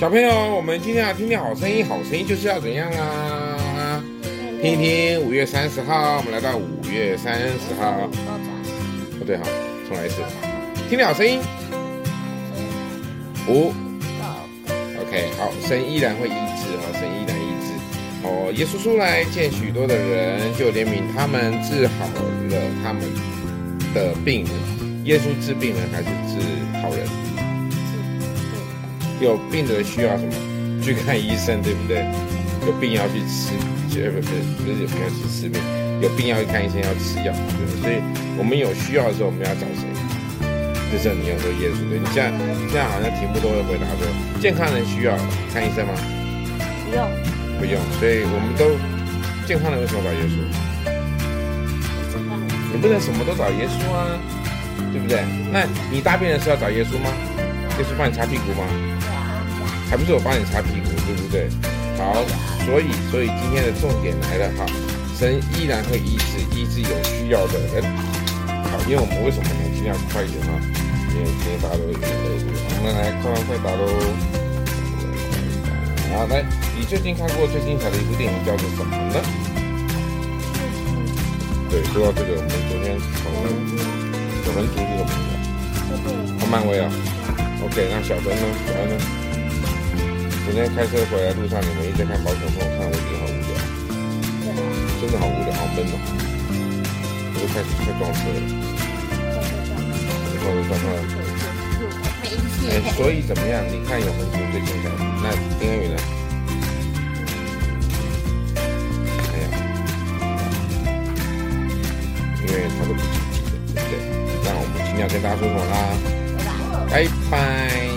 小朋友，我们今天要听听好声音，好声音就是要怎样啊？听一听五月三十号，我们来到五月三十号。不对，好，重来一次。听听好声音。五。OK，好，神依然会医治哦，神依然医治。哦，耶稣出来见许多的人，就怜悯他们，治好了他们的病人。耶稣治病人还是治好人？有病的人需要什么？去看医生，对不对？有病要去吃，绝不是不是有病要去吃病，有病要去看医生，要吃药，对不对？所以我们有需要的时候，我们要找谁？这时候你要说耶稣，对？你现在现在好像题目都会回答说，健康人需要看医生吗？不用，不用。所以我们都健康人为什么找耶稣？你不能什么都找耶稣啊，对不对？那你大便的时候要找耶稣吗？耶稣帮你擦屁股吗？还不是我帮你擦屁股，对不对？好，所以所以今天的重点来了哈，神依然会医治医治有需要的人。好，因为我们为什么呢？尽量快一点哈，因为今天大家都累了。我们来快快打喽。好，来，你最近看过最精彩的一部电影叫做什么呢？对，说到这个，我们昨天讨论《守恒族》是什么的？看漫威啊。OK，那小分呢？小分呢？昨天开车回来路上，你们一直在看宝可梦，看我觉得好无聊。真的好无聊，好闷哦。我都开始快撞车了。撞车撞车撞车。哎，所以怎么样？你看有很多最精彩的，那丁恩宇呢？哎呀，因为他都不积极的，对不对？那我们今天要跟大家说什么啦？拜拜。